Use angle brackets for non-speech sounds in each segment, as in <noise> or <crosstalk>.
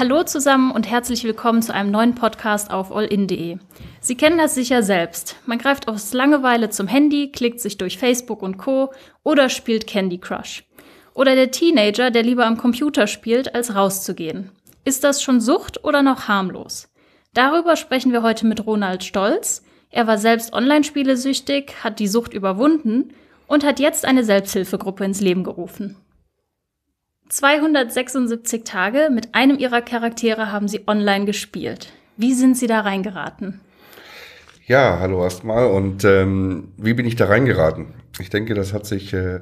Hallo zusammen und herzlich willkommen zu einem neuen Podcast auf allin.de. Sie kennen das sicher selbst. Man greift aus Langeweile zum Handy, klickt sich durch Facebook und Co. oder spielt Candy Crush. Oder der Teenager, der lieber am Computer spielt, als rauszugehen. Ist das schon Sucht oder noch harmlos? Darüber sprechen wir heute mit Ronald Stolz. Er war selbst Online-Spiele-süchtig, hat die Sucht überwunden und hat jetzt eine Selbsthilfegruppe ins Leben gerufen. 276 Tage mit einem ihrer Charaktere haben sie online gespielt. Wie sind sie da reingeraten? Ja, hallo erstmal. Und ähm, wie bin ich da reingeraten? Ich denke, das hat sich, äh,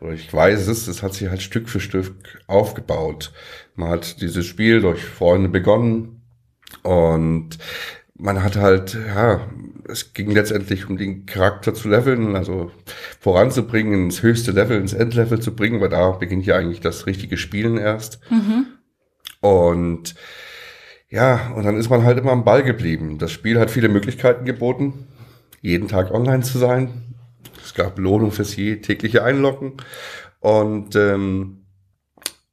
oder ich weiß es, das hat sich halt Stück für Stück aufgebaut. Man hat dieses Spiel durch Freunde begonnen und man hat halt, ja, es ging letztendlich um den Charakter zu leveln, also voranzubringen, ins höchste Level, ins Endlevel zu bringen, weil da beginnt ja eigentlich das richtige Spielen erst. Mhm. Und ja, und dann ist man halt immer am Ball geblieben. Das Spiel hat viele Möglichkeiten geboten, jeden Tag online zu sein. Es gab Belohnung fürs je tägliche Einloggen. Und ähm,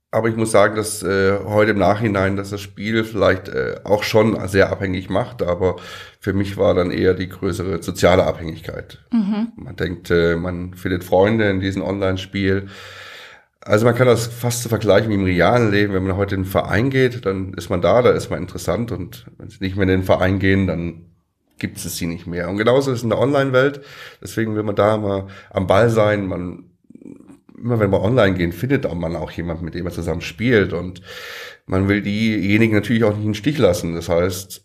aber ich muss sagen, dass äh, heute im Nachhinein, dass das Spiel vielleicht äh, auch schon sehr abhängig macht, aber für mich war dann eher die größere soziale Abhängigkeit. Mhm. Man denkt, äh, man findet Freunde in diesem Online-Spiel. Also man kann das fast zu vergleichen wie im realen Leben. Wenn man heute in den Verein geht, dann ist man da, da ist man interessant und wenn sie nicht mehr in den Verein gehen, dann gibt es sie nicht mehr. Und genauso ist es in der Online-Welt. Deswegen will man da mal am Ball sein. Man immer wenn wir online gehen, findet man auch jemanden, mit dem man zusammen spielt. Und man will diejenigen natürlich auch nicht in den Stich lassen. Das heißt,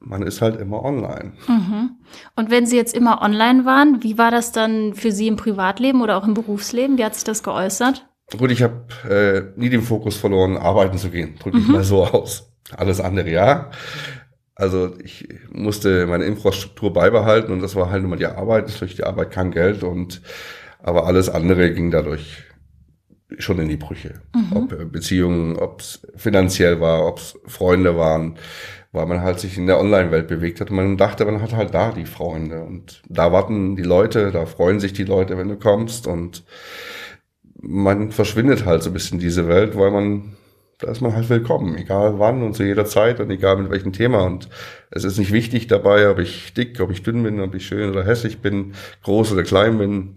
man ist halt immer online. Mhm. Und wenn Sie jetzt immer online waren, wie war das dann für Sie im Privatleben oder auch im Berufsleben? Wie hat sich das geäußert? Gut, ich habe äh, nie den Fokus verloren, arbeiten zu gehen. Drücke ich mhm. mal so aus. Alles andere ja. Also ich musste meine Infrastruktur beibehalten und das war halt immer die Arbeit. Durch die Arbeit kam Geld und aber alles andere ging dadurch schon in die Brüche. Mhm. Ob äh, Beziehungen, ob es finanziell war, ob es Freunde waren, weil man halt sich in der Online-Welt bewegt hat. Und man dachte, man hat halt da die Freunde. Und da warten die Leute, da freuen sich die Leute, wenn du kommst. Und man verschwindet halt so ein bisschen diese Welt, weil man, da ist man halt willkommen, egal wann und zu jeder Zeit und egal mit welchem Thema. Und es ist nicht wichtig dabei, ob ich dick, ob ich dünn bin, ob ich schön oder hässlich bin, groß oder klein bin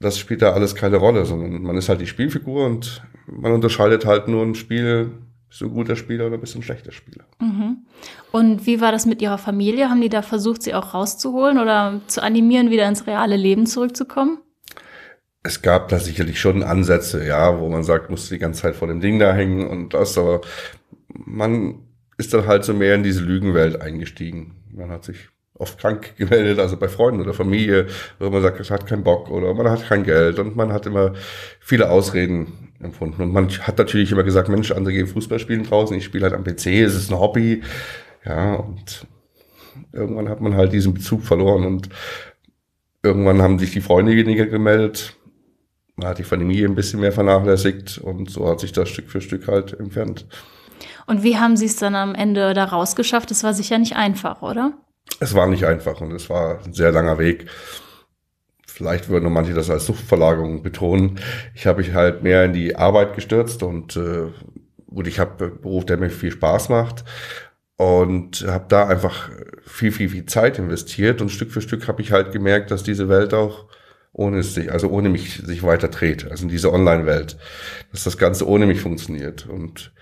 das spielt da alles keine Rolle, sondern man ist halt die Spielfigur und man unterscheidet halt nur ein Spiel, bist du ein guter Spieler oder bist du ein schlechter Spieler. Mhm. Und wie war das mit Ihrer Familie? Haben die da versucht, sie auch rauszuholen oder zu animieren, wieder ins reale Leben zurückzukommen? Es gab da sicherlich schon Ansätze, ja, wo man sagt, musst du die ganze Zeit vor dem Ding da hängen und das, aber man ist dann halt so mehr in diese Lügenwelt eingestiegen. Man hat sich oft krank <laughs> gemeldet, also bei Freunden oder Familie, wo man sagt, es hat keinen Bock oder man hat kein Geld und man hat immer viele Ausreden empfunden. Und man hat natürlich immer gesagt, Mensch, andere gehen Fußball spielen draußen, ich spiele halt am PC, es ist ein Hobby. Ja, und irgendwann hat man halt diesen Bezug verloren und irgendwann haben sich die Freunde weniger gemeldet. Man hat die Familie ein bisschen mehr vernachlässigt und so hat sich das Stück für Stück halt entfernt. Und wie haben Sie es dann am Ende da rausgeschafft? Das war sicher nicht einfach, oder? Es war nicht einfach und es war ein sehr langer Weg. Vielleicht würden manche das als Suchtverlagerung betonen. Ich habe mich halt mehr in die Arbeit gestürzt und äh, gut, ich habe einen Beruf, der mir viel Spaß macht und habe da einfach viel, viel, viel Zeit investiert und Stück für Stück habe ich halt gemerkt, dass diese Welt auch ohne sich, also ohne mich sich weiter dreht, also in diese Online-Welt, dass das Ganze ohne mich funktioniert und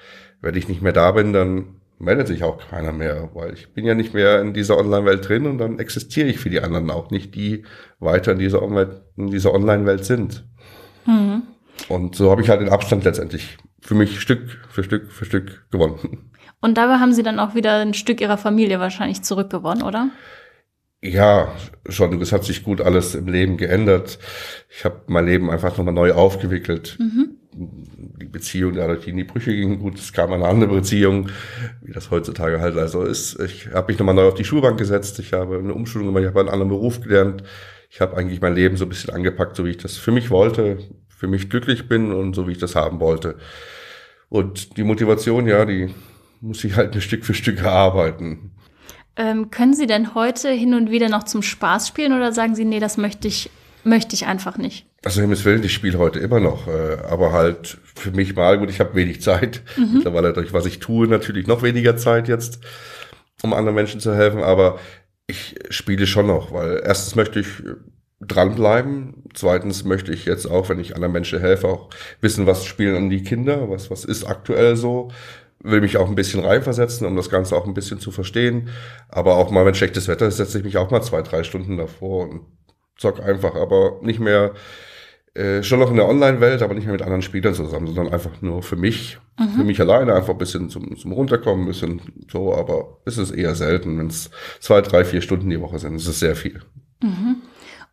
wenn ich nicht mehr da bin, dann meldet sich auch keiner mehr, weil ich bin ja nicht mehr in dieser Online-Welt drin und dann existiere ich für die anderen auch nicht, die weiter in dieser, Online-Welt sind. Mhm. Und so habe ich halt den Abstand letztendlich für mich Stück für Stück für Stück gewonnen. Und dabei haben Sie dann auch wieder ein Stück Ihrer Familie wahrscheinlich zurückgewonnen, oder? Ja, schon. Es hat sich gut alles im Leben geändert. Ich habe mein Leben einfach nochmal neu aufgewickelt. Mhm die Beziehung dadurch in die Brüche ging. Gut, es kam eine andere Beziehung, wie das heutzutage halt also ist. Ich habe mich nochmal neu auf die Schulbank gesetzt. Ich habe eine Umschulung gemacht, ich habe einen anderen Beruf gelernt. Ich habe eigentlich mein Leben so ein bisschen angepackt, so wie ich das für mich wollte, für mich glücklich bin und so wie ich das haben wollte. Und die Motivation, ja, die muss ich halt ein Stück für Stück erarbeiten. Ähm, können Sie denn heute hin und wieder noch zum Spaß spielen oder sagen Sie, nee, das möchte ich möchte ich einfach nicht. Also Himmels Willen, ich spiele heute immer noch, äh, aber halt für mich mal, gut, ich habe wenig Zeit. Mhm. Mittlerweile durch was ich tue, natürlich noch weniger Zeit jetzt, um anderen Menschen zu helfen, aber ich spiele schon noch, weil erstens möchte ich dranbleiben. Zweitens möchte ich jetzt auch, wenn ich anderen Menschen helfe, auch wissen, was spielen an die Kinder, was, was ist aktuell so. Will mich auch ein bisschen reinversetzen, um das Ganze auch ein bisschen zu verstehen. Aber auch mal, wenn schlechtes Wetter ist, setze ich mich auch mal zwei, drei Stunden davor und zock einfach, aber nicht mehr, äh, schon noch in der Online-Welt, aber nicht mehr mit anderen Spielern zusammen, sondern einfach nur für mich, mhm. für mich alleine, einfach ein bisschen zum, zum Runterkommen, ein bisschen so, aber es ist eher selten, wenn es zwei, drei, vier Stunden die Woche sind. Es ist sehr viel. Mhm.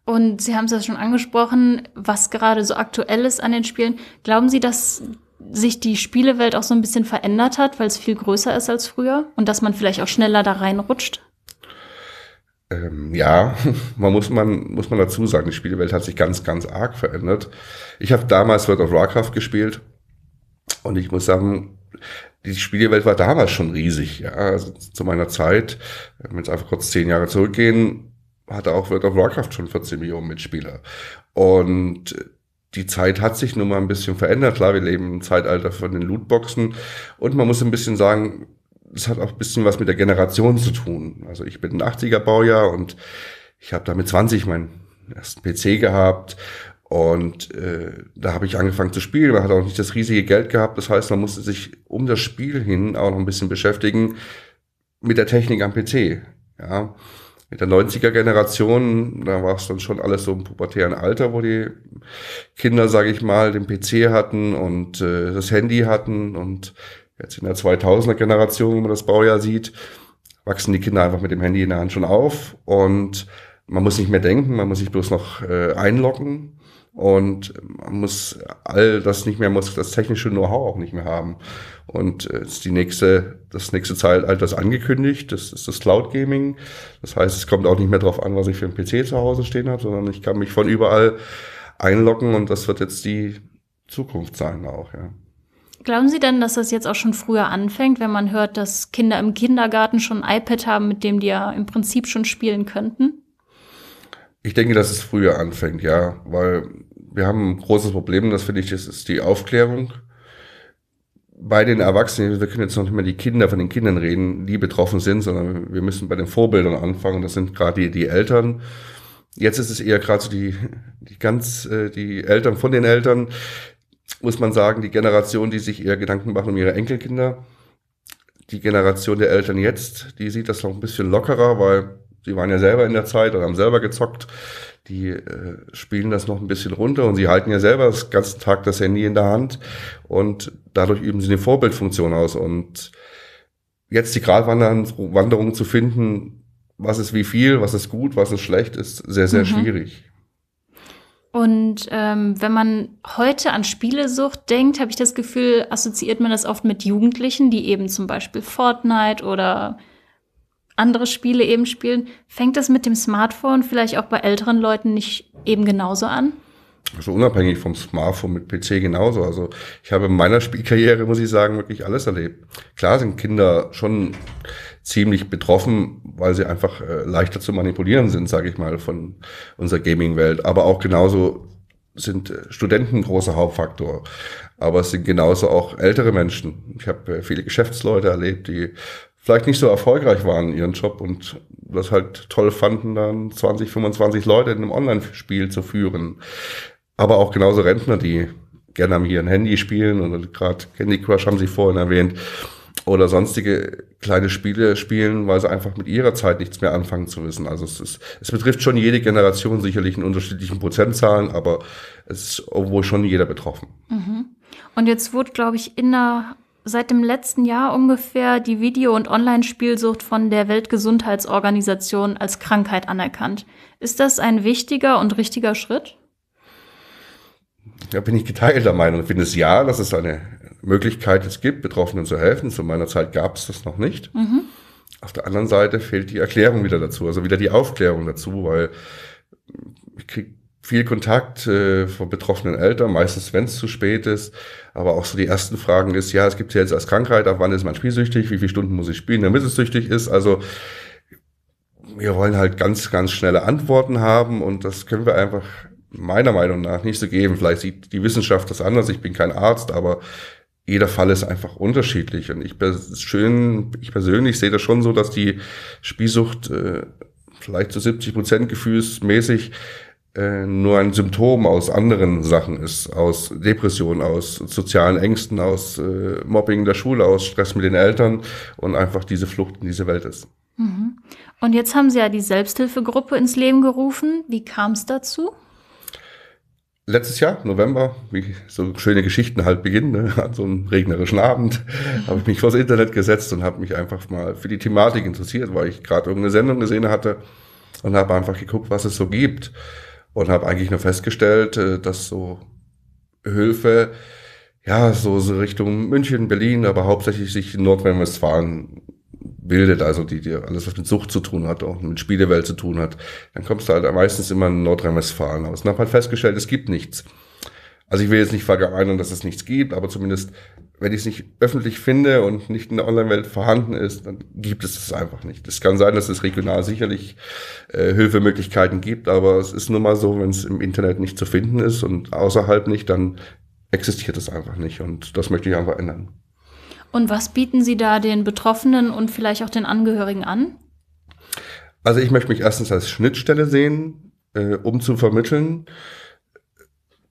Und Sie haben es ja schon angesprochen, was gerade so aktuell ist an den Spielen. Glauben Sie, dass sich die Spielewelt auch so ein bisschen verändert hat, weil es viel größer ist als früher und dass man vielleicht auch schneller da reinrutscht? Ähm, ja, <laughs> man muss, man muss man dazu sagen, die Spielewelt hat sich ganz, ganz arg verändert. Ich habe damals World of Warcraft gespielt und ich muss sagen, die Spielewelt war damals schon riesig. Ja, also zu meiner Zeit, wenn wir jetzt einfach kurz zehn Jahre zurückgehen, hatte auch World of Warcraft schon 14 Millionen Mitspieler. Und die Zeit hat sich nun mal ein bisschen verändert. Klar, wir leben im Zeitalter von den Lootboxen. Und man muss ein bisschen sagen, das hat auch ein bisschen was mit der Generation zu tun. Also ich bin ein 80er Baujahr und ich habe da mit 20 meinen ersten PC gehabt und äh, da habe ich angefangen zu spielen. Man hat auch nicht das riesige Geld gehabt. Das heißt, man musste sich um das Spiel hin auch noch ein bisschen beschäftigen mit der Technik am PC. Ja, mit der 90er Generation, da war es dann schon alles so im pubertären Alter, wo die Kinder, sage ich mal, den PC hatten und äh, das Handy hatten und Jetzt in der 2000er Generation, wenn man das Baujahr sieht, wachsen die Kinder einfach mit dem Handy in der Hand schon auf und man muss nicht mehr denken, man muss sich bloß noch äh, einloggen und man muss all das nicht mehr, muss das technische Know-how auch nicht mehr haben. Und äh, ist die nächste, das nächste Zeitalter ist angekündigt, das ist das Cloud Gaming. Das heißt, es kommt auch nicht mehr darauf an, was ich für einen PC zu Hause stehen habe, sondern ich kann mich von überall einloggen und das wird jetzt die Zukunft sein auch, ja. Glauben Sie denn, dass das jetzt auch schon früher anfängt, wenn man hört, dass Kinder im Kindergarten schon ein iPad haben, mit dem die ja im Prinzip schon spielen könnten? Ich denke, dass es früher anfängt, ja, weil wir haben ein großes Problem, das finde ich, das ist die Aufklärung. Bei den Erwachsenen, wir können jetzt noch nicht mehr die Kinder von den Kindern reden, die betroffen sind, sondern wir müssen bei den Vorbildern anfangen. Das sind gerade die, die Eltern. Jetzt ist es eher gerade so die, die ganz, äh, die Eltern von den Eltern, muss man sagen, die Generation, die sich eher Gedanken machen um ihre Enkelkinder. Die Generation der Eltern jetzt, die sieht das noch ein bisschen lockerer, weil sie waren ja selber in der Zeit und haben selber gezockt. Die äh, spielen das noch ein bisschen runter und sie halten ja selber das ganze Tag das Handy in der Hand und dadurch üben sie eine Vorbildfunktion aus. Und jetzt die Gratwanderung zu finden, was ist wie viel, was ist gut, was ist schlecht, ist sehr, sehr mhm. schwierig. Und ähm, wenn man heute an Spielesucht denkt, habe ich das Gefühl, assoziiert man das oft mit Jugendlichen, die eben zum Beispiel Fortnite oder andere Spiele eben spielen. Fängt das mit dem Smartphone vielleicht auch bei älteren Leuten nicht eben genauso an? Also unabhängig vom Smartphone mit PC genauso. Also ich habe in meiner Spielkarriere, muss ich sagen, wirklich alles erlebt. Klar sind Kinder schon ziemlich betroffen, weil sie einfach äh, leichter zu manipulieren sind, sage ich mal, von unserer Gaming-Welt. Aber auch genauso sind äh, Studenten ein großer Hauptfaktor. Aber es sind genauso auch ältere Menschen. Ich habe äh, viele Geschäftsleute erlebt, die vielleicht nicht so erfolgreich waren in ihrem Job und das halt toll fanden, dann 20, 25 Leute in einem Online-Spiel zu führen. Aber auch genauso Rentner, die gerne am hier ein Handy spielen und gerade Candy Crush haben Sie vorhin erwähnt oder sonstige kleine Spiele spielen, weil sie einfach mit ihrer Zeit nichts mehr anfangen zu wissen. Also es, ist, es betrifft schon jede Generation sicherlich in unterschiedlichen Prozentzahlen, aber es ist wohl schon jeder betroffen. Mhm. Und jetzt wurde, glaube ich, in der, seit dem letzten Jahr ungefähr die Video- und Online-Spielsucht von der Weltgesundheitsorganisation als Krankheit anerkannt. Ist das ein wichtiger und richtiger Schritt? Da bin ich geteilter Meinung. Ich finde es ja, dass es eine Möglichkeit es gibt, Betroffenen zu helfen. Zu meiner Zeit gab es das noch nicht. Mhm. Auf der anderen Seite fehlt die Erklärung wieder dazu, also wieder die Aufklärung dazu, weil ich kriege viel Kontakt äh, von betroffenen Eltern, meistens wenn es zu spät ist. Aber auch so die ersten Fragen ist, ja, es gibt ja jetzt als Krankheit, ab wann ist man spielsüchtig, wie viele Stunden muss ich spielen, damit es süchtig ist. Also wir wollen halt ganz, ganz schnelle Antworten haben und das können wir einfach meiner Meinung nach nicht so geben. Vielleicht sieht die Wissenschaft das anders. Ich bin kein Arzt, aber jeder Fall ist einfach unterschiedlich. Und ich, schön, ich persönlich sehe das schon so, dass die Spielsucht äh, vielleicht zu 70 Prozent gefühlsmäßig äh, nur ein Symptom aus anderen Sachen ist, aus Depressionen, aus sozialen Ängsten, aus äh, Mobbing in der Schule, aus Stress mit den Eltern und einfach diese Flucht in diese Welt ist. Mhm. Und jetzt haben Sie ja die Selbsthilfegruppe ins Leben gerufen. Wie kam es dazu? Letztes Jahr, November, wie so schöne Geschichten halt beginnen, ne, an so einem regnerischen Abend, <laughs> habe ich mich vors Internet gesetzt und habe mich einfach mal für die Thematik interessiert, weil ich gerade irgendeine Sendung gesehen hatte und habe einfach geguckt, was es so gibt. Und habe eigentlich nur festgestellt, äh, dass so Hilfe, ja, so, so Richtung München, Berlin, aber hauptsächlich sich in Nordrhein-Westfalen bildet, also die, die alles, was mit Sucht zu tun hat, auch mit Spielewelt zu tun hat, dann kommst du halt meistens immer in Nordrhein-Westfalen aus. Und habe halt festgestellt, es gibt nichts. Also ich will jetzt nicht verallgemeinern, dass es nichts gibt, aber zumindest, wenn ich es nicht öffentlich finde und nicht in der Online-Welt vorhanden ist, dann gibt es es einfach nicht. Es kann sein, dass es regional sicherlich äh, Hilfemöglichkeiten gibt, aber es ist nun mal so, wenn es im Internet nicht zu finden ist und außerhalb nicht, dann existiert es einfach nicht. Und das möchte ich einfach ändern. Und was bieten Sie da den Betroffenen und vielleicht auch den Angehörigen an? Also ich möchte mich erstens als Schnittstelle sehen, äh, um zu vermitteln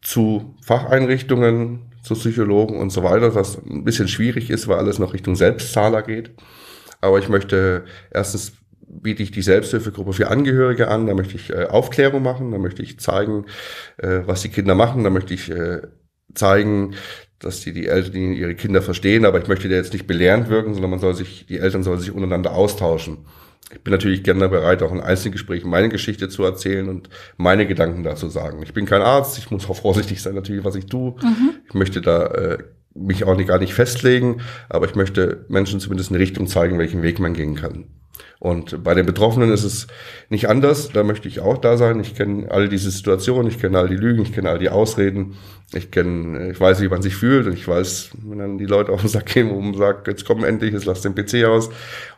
zu Facheinrichtungen, zu Psychologen und so weiter, was ein bisschen schwierig ist, weil alles noch Richtung Selbstzahler geht. Aber ich möchte erstens biete ich die Selbsthilfegruppe für Angehörige an, da möchte ich äh, Aufklärung machen, da möchte ich zeigen, äh, was die Kinder machen, da möchte ich äh, zeigen, dass die, die Eltern ihre Kinder verstehen, aber ich möchte da jetzt nicht belehrend wirken, sondern man soll sich, die Eltern sollen sich untereinander austauschen. Ich bin natürlich gerne bereit, auch in Einzelgesprächen meine Geschichte zu erzählen und meine Gedanken dazu sagen. Ich bin kein Arzt, ich muss auch <laughs> vorsichtig sein natürlich, was ich tue. Mhm. Ich möchte da äh, mich auch nicht, gar nicht festlegen, aber ich möchte Menschen zumindest eine Richtung zeigen, welchen Weg man gehen kann. Und bei den Betroffenen ist es nicht anders. Da möchte ich auch da sein. Ich kenne all diese Situationen, ich kenne all die Lügen, ich kenne all die Ausreden. Ich kenne, ich weiß, wie man sich fühlt und ich weiß, wenn dann die Leute <laughs> auf den Sack gehen und sagen, jetzt komm endlich, jetzt lass den PC aus.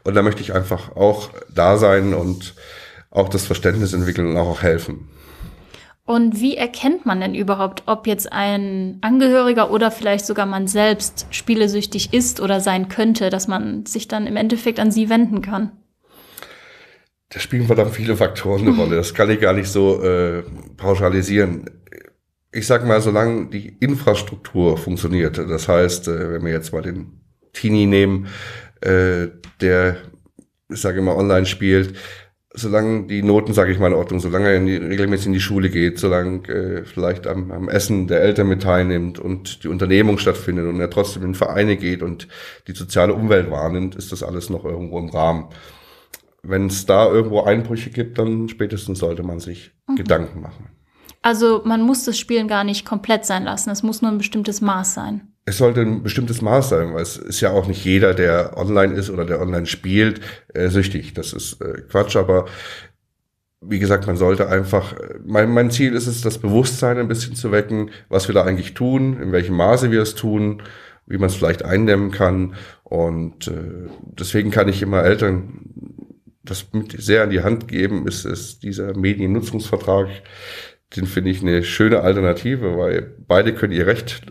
Und da möchte ich einfach auch da sein und auch das Verständnis entwickeln und auch helfen. Und wie erkennt man denn überhaupt, ob jetzt ein Angehöriger oder vielleicht sogar man selbst spielesüchtig ist oder sein könnte, dass man sich dann im Endeffekt an sie wenden kann? Da spielen verdammt viele Faktoren eine Rolle. Das kann ich gar nicht so äh, pauschalisieren. Ich sag mal, solange die Infrastruktur funktioniert, das heißt, äh, wenn wir jetzt mal den Teenie nehmen, äh, der, ich sage immer, online spielt, solange die Noten, sage ich mal, in Ordnung, solange er in die, regelmäßig in die Schule geht, solange äh, vielleicht am, am Essen der Eltern mit teilnimmt und die Unternehmung stattfindet und er trotzdem in Vereine geht und die soziale Umwelt wahrnimmt, ist das alles noch irgendwo im Rahmen wenn es da irgendwo Einbrüche gibt, dann spätestens sollte man sich mhm. Gedanken machen. Also man muss das Spielen gar nicht komplett sein lassen. Es muss nur ein bestimmtes Maß sein. Es sollte ein bestimmtes Maß sein, weil es ist ja auch nicht jeder, der online ist oder der online spielt, äh, süchtig. Das ist äh, Quatsch, aber wie gesagt, man sollte einfach, mein, mein Ziel ist es, das Bewusstsein ein bisschen zu wecken, was wir da eigentlich tun, in welchem Maße wir es tun, wie man es vielleicht eindämmen kann. Und äh, deswegen kann ich immer Eltern das mit sehr an die Hand geben, ist, ist dieser Mediennutzungsvertrag. Den finde ich eine schöne Alternative, weil beide können ihr Recht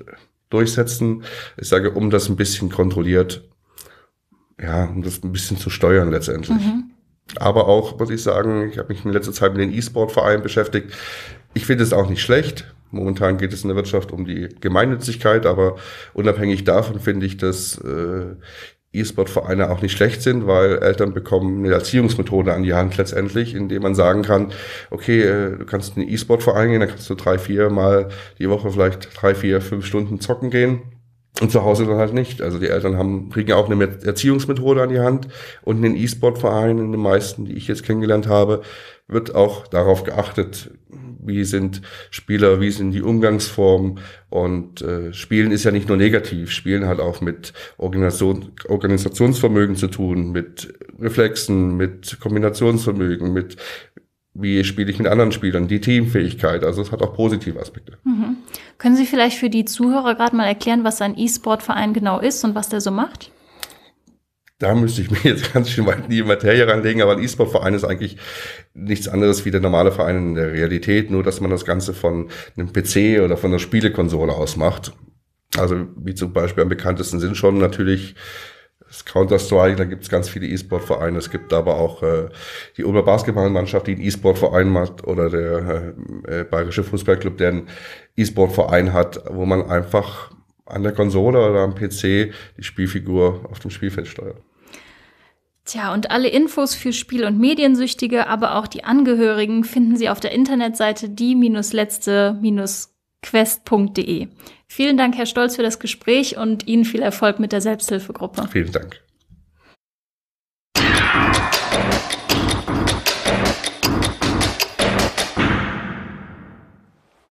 durchsetzen. Ich sage, um das ein bisschen kontrolliert, ja, um das ein bisschen zu steuern letztendlich. Mhm. Aber auch, muss ich sagen, ich habe mich in letzter Zeit mit den E-Sport-Vereinen beschäftigt. Ich finde es auch nicht schlecht. Momentan geht es in der Wirtschaft um die Gemeinnützigkeit, aber unabhängig davon finde ich, dass äh, E-Sport-Vereine auch nicht schlecht sind, weil Eltern bekommen eine Erziehungsmethode an die Hand letztendlich, indem man sagen kann, okay, äh, du kannst in den E-Sport-Verein gehen, da kannst du drei, vier Mal die Woche vielleicht drei, vier, fünf Stunden zocken gehen. Und zu Hause dann halt nicht. Also die Eltern haben, kriegen auch eine Erziehungsmethode an die Hand. Und in den E-Sport-Vereinen, in den meisten, die ich jetzt kennengelernt habe, wird auch darauf geachtet, wie sind Spieler, wie sind die Umgangsformen. Und äh, Spielen ist ja nicht nur negativ, Spielen hat auch mit Organisation, Organisationsvermögen zu tun, mit Reflexen, mit Kombinationsvermögen, mit wie spiele ich mit anderen Spielern, die Teamfähigkeit. Also es hat auch positive Aspekte. Mhm. Können Sie vielleicht für die Zuhörer gerade mal erklären, was ein E-Sport-Verein genau ist und was der so macht? Da müsste ich mir jetzt <laughs> ganz schön weit in die Materie reinlegen, aber ein E-Sport-Verein ist eigentlich nichts anderes wie der normale Verein in der Realität, nur dass man das Ganze von einem PC oder von einer Spielekonsole aus macht. Also wie zum Beispiel am bekanntesten sind schon natürlich das Counter-Strike, da gibt es ganz viele E-Sport-Vereine. Es gibt aber auch äh, die Oberbasketballmannschaft, die einen E-Sport-Verein hat, oder der äh, äh, Bayerische Fußballclub, der einen E-Sport-Verein hat, wo man einfach an der Konsole oder am PC die Spielfigur auf dem Spielfeld steuert. Tja, und alle Infos für Spiel- und Mediensüchtige, aber auch die Angehörigen finden Sie auf der Internetseite die-letzte-quest.de. Vielen Dank, Herr Stolz, für das Gespräch und Ihnen viel Erfolg mit der Selbsthilfegruppe. Vielen Dank.